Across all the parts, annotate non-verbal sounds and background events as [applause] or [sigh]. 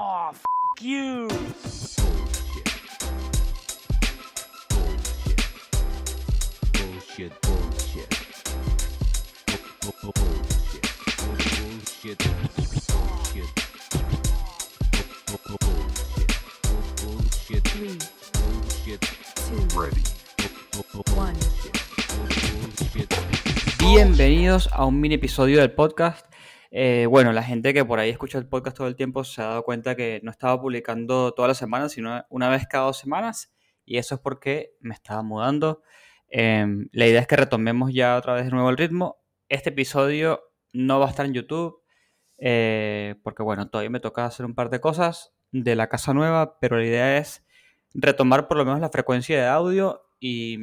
Oh, f you. Bullshit, bullshit. Bu- bu- Bullshit. Bullshit. Bullshit. Bu- bu- Bullshit. Bu- Bullshit. Three, Bullshit. two, Ready. Bu- bu- one. Bullshit. Bienvenidos a un mini episodio del podcast. Eh, bueno, la gente que por ahí escucha el podcast todo el tiempo se ha dado cuenta que no estaba publicando todas las semanas, sino una vez cada dos semanas. Y eso es porque me estaba mudando. Em, la idea es que retomemos ya otra vez de nuevo el ritmo. Este episodio no va a estar en YouTube, eh, porque bueno, todavía me toca hacer un par de cosas de la casa nueva, pero la idea es retomar por lo menos la frecuencia de audio y,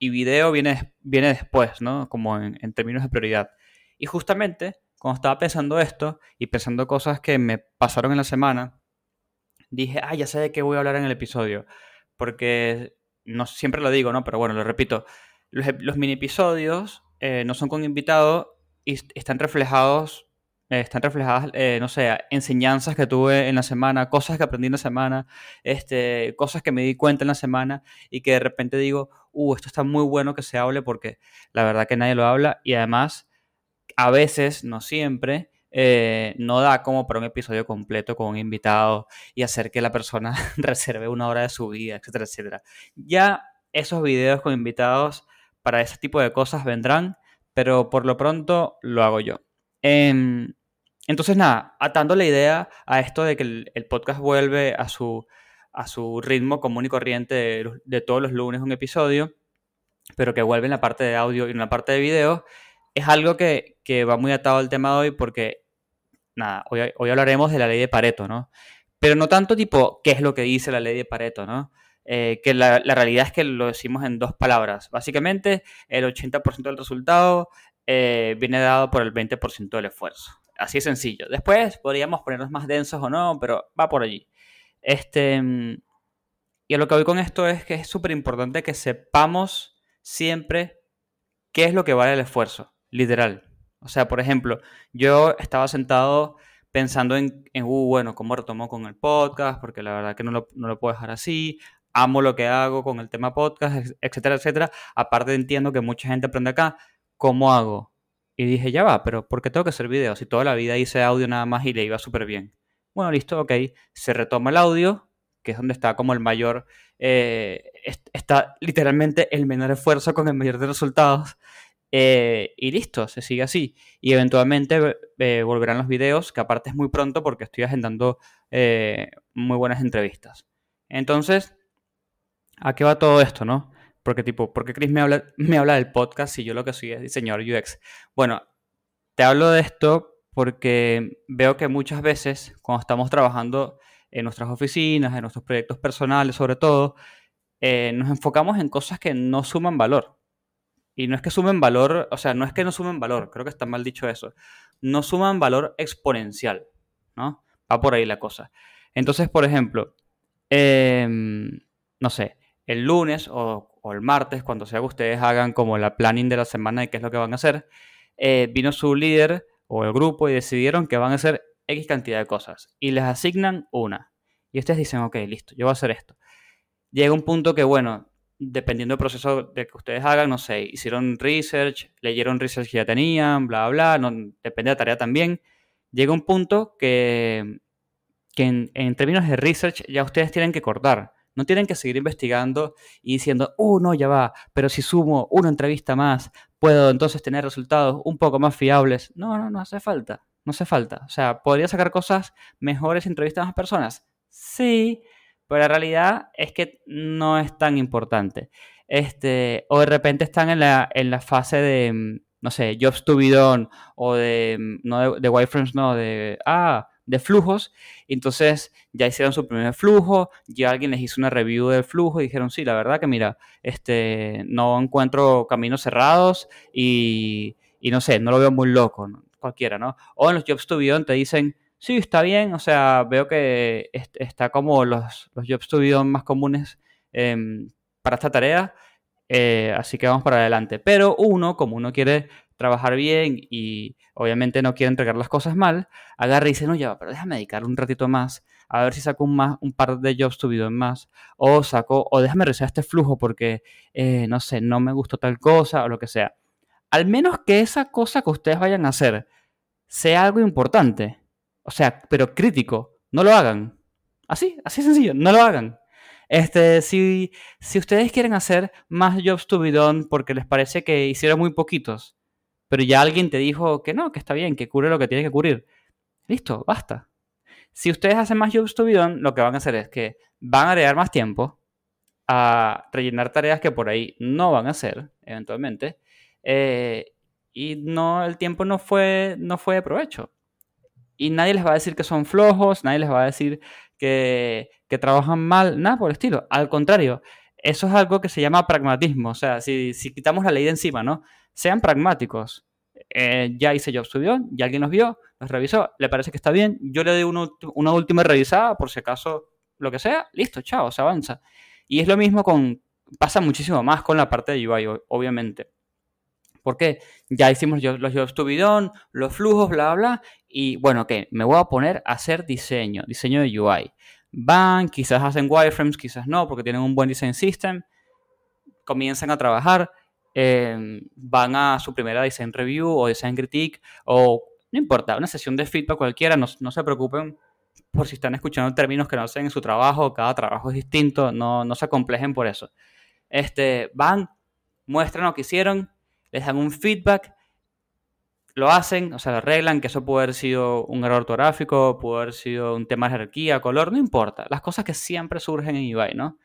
video viene, viene después, ¿no? Como en términos de prioridad. Y justamente, cuando estaba pensando esto y pensando cosas que me pasaron en la semana, dije, ah, ya sé de qué voy a hablar en el episodio. Porque no siempre lo digo, ¿no? Pero bueno, lo repito. Los, mini episodios eh, no son con invitado y est- están reflejados, eh, están reflejadas, eh, no sé, enseñanzas que tuve en la semana, cosas que aprendí en la semana, este, cosas que me di cuenta en la semana y que de repente digo, uh, esto está muy bueno que se hable porque la verdad que nadie lo habla y además a veces, no siempre, eh, no da como para un episodio completo con un invitado y hacer que la persona [laughs] reserve una hora de su vida, etcétera, etcétera. Ya esos videos con invitados para ese tipo de cosas vendrán, pero por lo pronto lo hago yo. Em, entonces, nada, atando la idea a esto de que el, podcast vuelve a su, a su ritmo común y corriente de, de todos los lunes un episodio, pero que vuelve en la parte de audio y en la parte de video, es algo que, que va muy atado al tema de hoy porque, nada, hoy, hoy hablaremos de la ley de Pareto, ¿no? Pero no tanto tipo, ¿qué es lo que dice la ley de Pareto, ¿no? Eh, que la, la realidad es que lo decimos en dos palabras. Básicamente, el 80% del resultado eh, viene dado por el 20% del esfuerzo. Así de sencillo. Después podríamos ponernos más densos o no, pero va por allí. Este, mm, y a lo que voy con esto es que es súper importante que sepamos siempre qué es lo que vale el esfuerzo, literal. O sea, por ejemplo, yo estaba sentado pensando en, en uh, bueno, cómo retomo con el podcast, porque la verdad que no lo, puedo dejar así. Amo lo que hago con el tema podcast, etcétera, etcétera. Aparte entiendo que mucha gente aprende acá. ¿Cómo hago? Y dije, ya va, pero ¿por qué tengo que hacer videos? Si toda la vida hice audio nada más y le iba súper bien. Bueno, listo, ok. Se retoma el audio, que es donde está como el mayor, eh, est- está literalmente el menor esfuerzo con el mayor de resultados. Eh, y listo, se sigue así. Y eventualmente eh, volverán los videos, que aparte es muy pronto porque estoy agendando eh, muy buenas entrevistas. Entonces, ¿a qué va todo esto, no? Porque tipo, ¿por qué Chris me habla, [laughs] me habla del podcast si yo lo que soy es diseñador UX? Bueno, te hablo de esto porque veo que muchas veces cuando estamos trabajando en nuestras oficinas, en nuestros proyectos personales sobre todo, nos enfocamos en cosas que no suman valor. Y no es que sumen valor, o sea, no es que no sumen valor, creo que está mal dicho eso. No suman valor exponencial, ¿no? Va por ahí la cosa. Entonces, por ejemplo, em, no sé, el lunes o, el martes, cuando sea que ustedes hagan como la planning de la semana de qué es lo que van a hacer, eh, vino su líder o el grupo y decidieron que van a hacer X cantidad de cosas y les asignan una. Y ustedes dicen, ok, listo, yo voy a hacer esto. Llega un punto que, bueno, dependiendo del proceso de que ustedes hagan, no sé, hicieron research, leyeron research que ya tenían, bla, bla, no, depende de la tarea también. Llega un punto que, que en, en términos de research ya ustedes tienen que cortar. No tienen que seguir investigando y diciendo, uh, no, ya va, pero si sumo una entrevista más, puedo entonces tener resultados un poco más fiables. No, no, no hace falta. No hace falta. O sea, ¿podría sacar cosas mejores entrevistas a más personas? Sí, pero la realidad es que no es tan importante. Este, o de repente están en la, en la fase de, mm, no sé, Jobs to be done, o de, mm, no de, de wireframes, no, de, ah, de flujos. Entonces ya hicieron su primer flujo, ya alguien les hizo una review del flujo y dijeron, sí, la verdad que mira, este, no encuentro caminos cerrados y, y no sé, no lo veo muy loco, ¿no? cualquiera, ¿no? O en los Jobs to be done te dicen, sí, está bien, o sea, veo que est- está como los, los Jobs to más comunes em, para esta tarea, eh, así que vamos para adelante. Pero uno, como uno quiere trabajar bien y obviamente no quiere entregar las cosas mal, agarra y dice, no, ya, pero déjame dedicar un ratito más, a ver si saco un, más, un par de jobs to be más, o saco, o déjame revisar este flujo porque, eh, no sé, no me gustó tal cosa o lo que sea. Al menos que esa cosa que ustedes vayan a hacer sea algo importante, o sea, pero crítico, no lo hagan. Así, así sencillo, no lo hagan. Este, si, si ustedes quieren hacer más jobs to be porque les parece que hicieron muy poquitos, pero ya alguien te dijo que no, que está bien, que cubre lo que tiene que cubrir, listo, basta. Si ustedes hacen más jobs to be lo que van a hacer es que van a agregar más tiempo a rellenar tareas que por ahí no van a hacer, eventualmente, eh, y no, el tiempo no fue, no fue de provecho. Y nadie les va a decir que son flojos, nadie les va a decir que, que trabajan mal, nada por el estilo. Al contrario, eso es algo que se llama pragmatismo. O sea, si, si quitamos la ley de encima, ¿no? Sean pragmáticos. Eh, ya hice yo subió, ya alguien nos vio, nos revisó, le parece que está bien, yo le doy una, una última revisada por si acaso lo que sea, listo, chao, se avanza. Y es lo mismo con, pasa muchísimo más con la parte de UI, obviamente. Porque ya hicimos los jobs to be done, los flujos, bla, bla, y bueno, que me voy a poner a hacer diseño, diseño de UI. Van, quizás hacen wireframes, quizás no, porque tienen un buen design system. Comienzan a trabajar, eh, van a su primera design review o design critique, o no importa, una sesión de feedback cualquiera, no, no se preocupen por si están escuchando términos que no hacen en su trabajo, cada trabajo es distinto, no, no se acomplejen por eso. Este, van, muestran lo que hicieron, les dan un feedback, lo hacen, o sea, lo arreglan, que eso puede haber sido un error ortográfico, puede haber sido un tema de jerarquía, color, no importa. Las cosas que siempre surgen en UI, ¿no?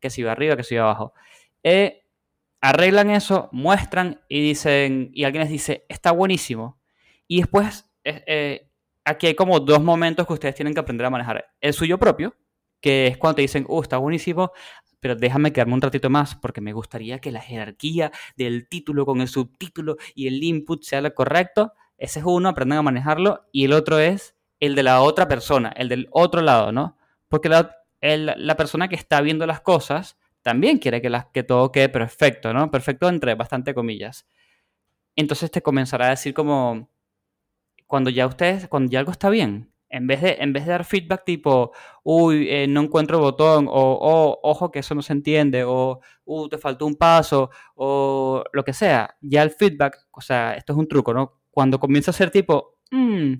Que si va arriba, que si va abajo. Eh, arreglan eso, muestran y dicen, y alguien les dice, está buenísimo. Y después, eh, eh, aquí hay como dos momentos que ustedes tienen que aprender a manejar. El suyo propio, que es cuando te dicen, uh, está buenísimo, pero déjame quedarme un ratito más porque me gustaría que la jerarquía del título con el subtítulo y el input sea lo correcto. Ese es uno, aprendan a manejarlo. Y el otro es el de la otra persona, el del otro lado, ¿no? Porque la, la persona que está viendo las cosas también quiere que, las, que todo quede perfecto, ¿no? Perfecto entre bastante comillas. Entonces te comenzará a decir como, cuando ya ustedes, cuando ya algo está bien, en vez de, en vez de dar feedback tipo, uy, eh, no encuentro el botón, o oh, ojo que eso no se entiende, o uh, te faltó un paso, o lo que sea, ya el feedback, o sea, esto es un truco, ¿no? Cuando comienza a ser tipo, mm,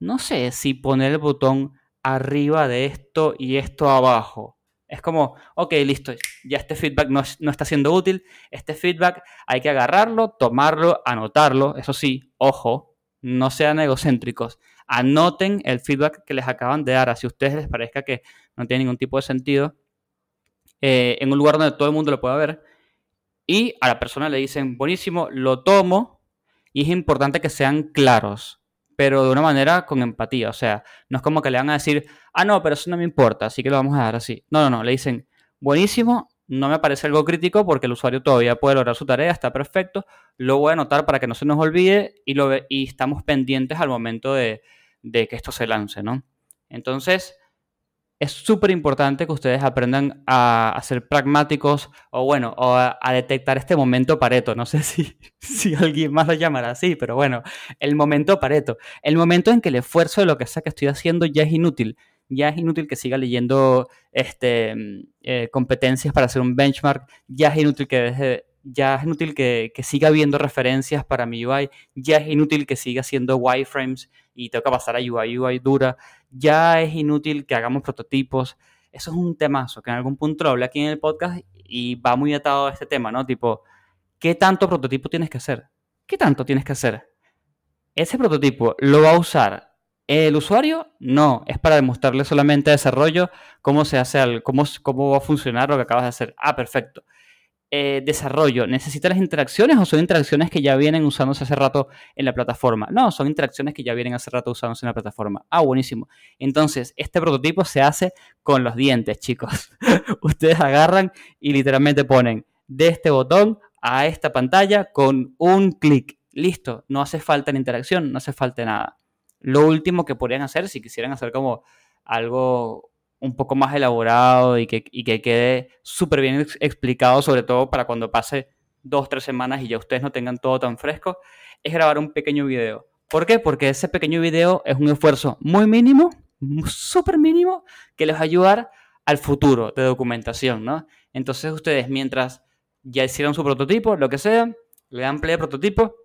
no sé si poner el botón arriba de esto y esto abajo. Es como, ok, listo, ya este feedback no, no está siendo útil, este feedback hay que agarrarlo, tomarlo, anotarlo, eso sí, ojo, no sean egocéntricos anoten el feedback que les acaban de dar, así a ustedes les parezca que no tiene ningún tipo de sentido, eh, en un lugar donde todo el mundo lo pueda ver. Y a la persona le dicen, buenísimo, lo tomo, y es importante que sean claros, pero de una manera con empatía. O sea, no es como que le van a decir, ah, no, pero eso no me importa, así que lo vamos a dar así. No, no, no, le dicen, buenísimo, no me parece algo crítico porque el usuario todavía puede lograr su tarea, está perfecto. Lo voy a anotar para que no se nos olvide y, lo, y estamos pendientes al momento de, que esto se lance, ¿no? Entonces, es súper importante que ustedes aprendan a, ser pragmáticos o, bueno, o a, detectar este momento pareto. No sé [laughs] si, si alguien más lo llamará así, pero bueno, el momento pareto. El momento en que el esfuerzo de lo que sea que estoy haciendo ya es inútil ya es inútil que siga leyendo este, eh, competencias para hacer un benchmark, ya es inútil que deje, ya es inútil que, siga viendo referencias para mi UI, ya es inútil que siga haciendo wireframes y tengo que pasar a UI, UI dura, ya es inútil que hagamos prototipos. Eso es un temazo que en algún punto lo hablé aquí en el podcast y va muy atado a este tema, ¿no? Tipo, ¿qué tanto prototipo tienes que hacer? ¿Qué tanto tienes que hacer? Ese prototipo lo va a usar el usuario, no, es para demostrarle solamente a desarrollo cómo se hace, cómo, cómo va a funcionar lo que acabas de hacer. Ah, perfecto. Eh, desarrollo, ¿necesita las interacciones o son interacciones que ya vienen usándose hace rato en la plataforma? No, son interacciones que ya vienen hace rato usándose en la plataforma. Ah, buenísimo. Entonces, este prototipo se hace con los dientes, chicos. [laughs] Ustedes agarran y literalmente ponen de este botón a esta pantalla con un clic. Listo, no hace falta la interacción, no hace falta nada lo último que podrían hacer si quisieran hacer como algo un poco más elaborado y que, que quede súper bien explicado, sobre todo para cuando pase dos, tres semanas y ya ustedes no tengan todo tan fresco, es grabar un pequeño video. ¿Por qué? Porque ese pequeño video es un esfuerzo muy mínimo, súper mínimo, que les va a ayudar al futuro de documentación, ¿no? Entonces ustedes, mientras ya hicieron su prototipo, lo que sea, le dan play al prototipo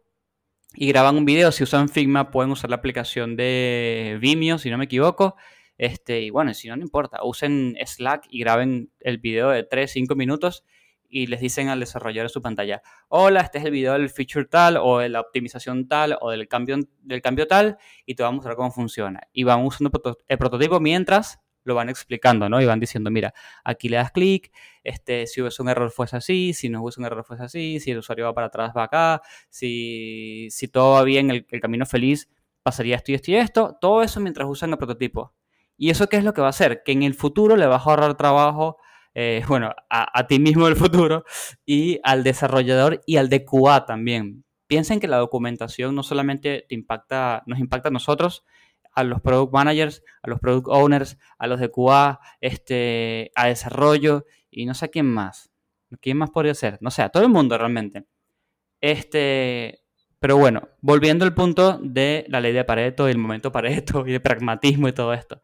y graban un video. Si usan Figma, pueden usar la aplicación de Vimeo, si no me equivoco. Este, y bueno, si no, no importa. Usen Slack y graben el video de 3, 5 minutos y les dicen al desarrollador de su pantalla, hola, este es el video del feature tal o de la optimización tal o del cambio, del cambio tal y te vamos a mostrar cómo funciona. Y van usando el prototipo mientras lo van explicando, ¿no? Y van diciendo, mira, aquí le das clic, este, si hubiese un error fuese así, si no hubiese un error fuese así, si el usuario va para atrás va acá, si, si todo va bien, el, el camino feliz pasaría esto y esto y esto, todo eso mientras usan el prototipo. ¿Y eso qué es lo que va a hacer? Que en el futuro le vas a ahorrar trabajo eh, bueno, a, ti mismo del futuro y al desarrollador y al de QA también. Piensen que la documentación no solamente te impacta, nos impacta a nosotros, a los product managers, a los product owners, a los de QA, este, a desarrollo y no sé quién más. ¿Quién más podría ser? No sé, a todo el mundo realmente. Este, pero bueno, volviendo al punto de la ley de Pareto y el momento Pareto [laughs] y de pragmatismo y todo esto.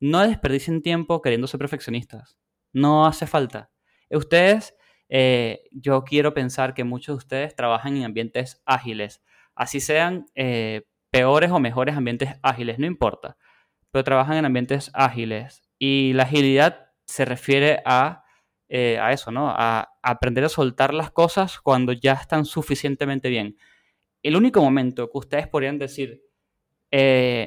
No desperdicien tiempo queriendo ser perfeccionistas. No hace falta. Ustedes, eh, yo quiero pensar que muchos de ustedes trabajan en ambientes ágiles. Así sean eh, peores o mejores ambientes ágiles, no importa. Pero trabajan en ambientes ágiles. Y la agilidad se refiere a, eh, a eso, ¿no? A, aprender a soltar las cosas cuando ya están suficientemente bien. El único momento que ustedes podrían decir,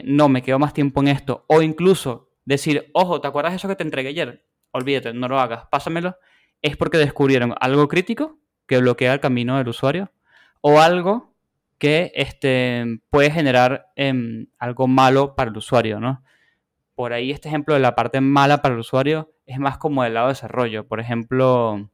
no, me quedo más tiempo en esto, o incluso decir, ojo, ¿te acuerdas de eso que te entregué ayer? olvídate, no lo hagas, pásamelo, es porque descubrieron algo crítico que bloquea el camino del usuario o algo que este, puede generar em, algo malo para el usuario, ¿no? Por ahí este ejemplo de la parte mala para el usuario es más como del lado de desarrollo. Por ejemplo,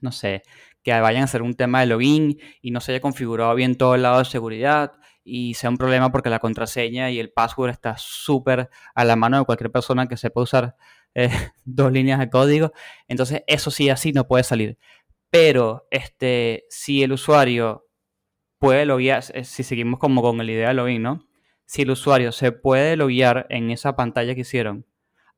no sé, que vayan a hacer un tema de login y no se haya configurado bien todo el lado de seguridad y sea un problema porque la contraseña y el password está súper a la mano de cualquier persona que sepa usar eh, [laughs] dos líneas de código. Entonces, eso sí, así no puede salir. Pero este, si el usuario puede loguear, eh, si seguimos como con la idea de login, ¿no? Si el usuario se puede loguear en esa pantalla que hicieron,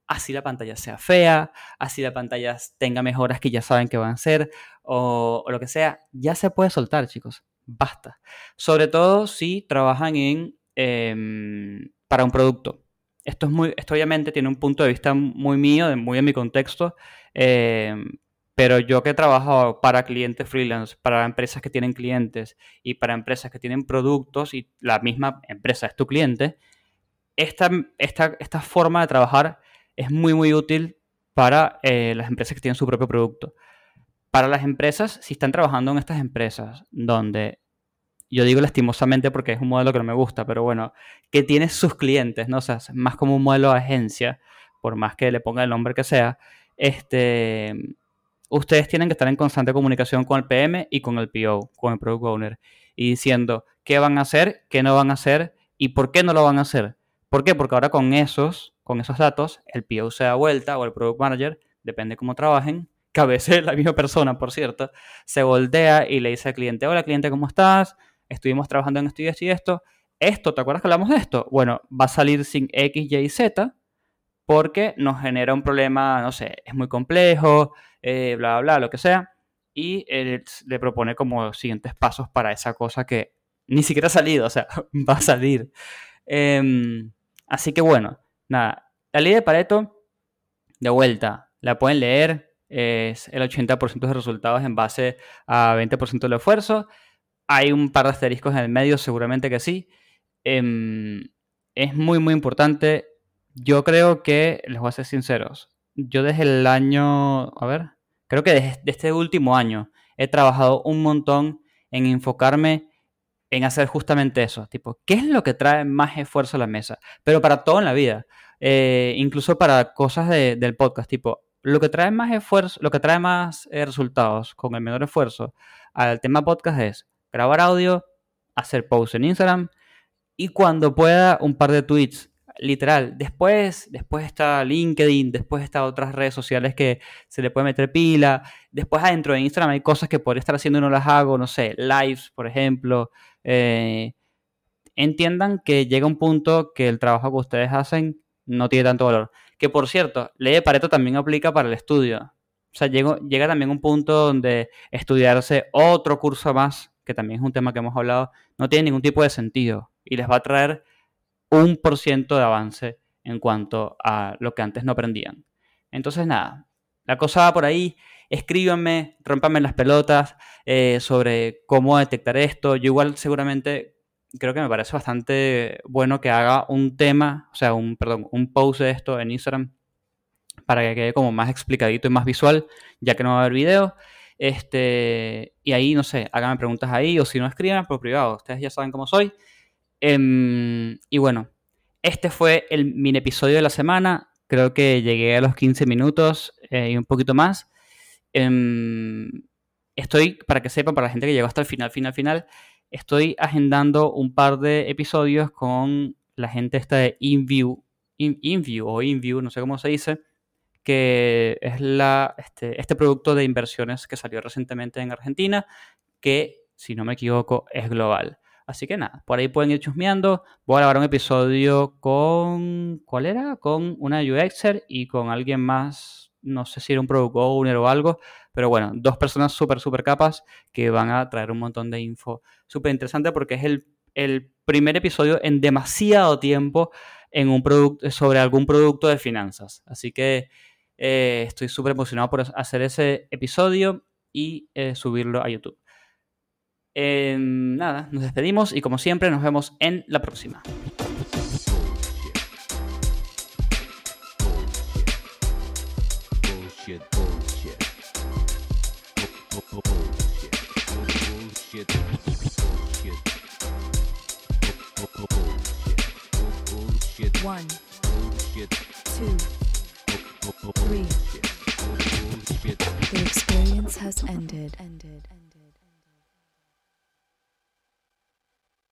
así la pantalla sea fea, así la pantalla tenga mejoras que ya saben que van a ser, o, lo que sea, ya se puede soltar, chicos. Basta. Sobre todo si trabajan en em, para un producto. Esto, es muy, esto obviamente tiene un punto de vista muy mío, muy en mi contexto, eh, pero yo que he trabajado para clientes freelance, para empresas que tienen clientes y para empresas que tienen productos y la misma empresa es tu cliente, esta, esta, esta forma de trabajar es muy, muy útil para eh, las empresas que tienen su propio producto. Para las empresas, si están trabajando en estas empresas donde yo digo lastimosamente porque es un modelo que no me gusta, pero bueno, que tiene sus clientes, ¿no? O sea, más como un modelo de agencia, por más que le ponga el nombre que sea, este, ustedes tienen que estar en constante comunicación con el PM y con el PO, con el Product Owner, y diciendo qué van a hacer, qué no van a hacer y por qué no lo van a hacer. ¿Por qué? Porque ahora con esos, con esos datos, el PO se da vuelta o el Product Manager, depende cómo trabajen, [laughs] que la misma persona, por cierto, se voltea y le dice al cliente, hola cliente, ¿cómo estás? estuvimos trabajando en esto y esto y esto. Esto, ¿te acuerdas que hablamos de esto? Bueno, va a salir sin X, Y, Z porque nos genera un problema, no sé, es muy complejo, eh, bla, bla, lo que sea. Y él le propone como siguientes pasos para esa cosa que ni siquiera ha salido, o sea, [laughs] va a salir. Em, así que bueno, nada, la ley de Pareto, de vuelta, la pueden leer, es el 80% de resultados en base a 20% del esfuerzo. Hay un par de asteriscos en el medio, seguramente que sí. Em, es muy, muy importante. Yo creo que, les voy a ser sinceros, yo desde el año, a ver, creo que desde, este último año he trabajado un montón en enfocarme en hacer justamente eso, tipo, ¿qué es lo que trae más esfuerzo a la mesa? Pero para todo en la vida, eh, incluso para cosas del podcast, tipo, lo que trae más esfuerzo, lo que trae más eh, resultados con el menor esfuerzo al tema podcast es grabar audio, hacer posts en Instagram y cuando pueda un par de tweets literal. Después, después está LinkedIn, después está otras redes sociales que se le puede meter pila. Después adentro de Instagram hay cosas que podría estar haciendo no las hago, no sé, lives, por ejemplo. Eh, entiendan que llega un punto que el trabajo que ustedes hacen no tiene tanto valor. Que por cierto, ley de Pareto también aplica para el estudio. O sea, llega, llega también un punto donde estudiarse otro curso más, que también es un tema que hemos hablado, no tiene ningún tipo de sentido y les va a traer un por ciento de avance en cuanto a lo que antes no aprendían. Entonces, nada, la cosa va por ahí. Escríbanme, rompanme las pelotas eh, sobre cómo detectar esto. Yo igual seguramente creo que me parece bastante bueno que haga un tema, o sea, un, perdón, un post de esto en Instagram para que quede como más explicadito y más visual, ya que no va a haber video. Este, y ahí, no sé, háganme preguntas ahí o si no escriban por privado, ustedes ya saben cómo soy. Em, y bueno, este fue el mini episodio de la semana. Creo que llegué a los 15 minutos eh, y un poquito más. Em, estoy, para que sepan, para la gente que llegó hasta el final, final, final, estoy agendando un par de episodios con la gente esta de InView, InView o InView, no sé cómo se dice, que es la, este, este producto de inversiones que salió recientemente en Argentina, que, si no me equivoco, es global. Así que nada, por ahí pueden ir chusmeando. Voy a grabar un episodio con. ¿Cuál era? Con una UXer y con alguien más. No sé si era un product owner o algo. Pero bueno, dos personas súper, súper capas que van a traer un montón de info súper interesante porque es el, el primer episodio en demasiado tiempo en un sobre algún producto de finanzas. Así que eh, estoy súper emocionado por hacer ese episodio y eh, subirlo a YouTube. Nada, nos despedimos y como siempre nos vemos en la próxima.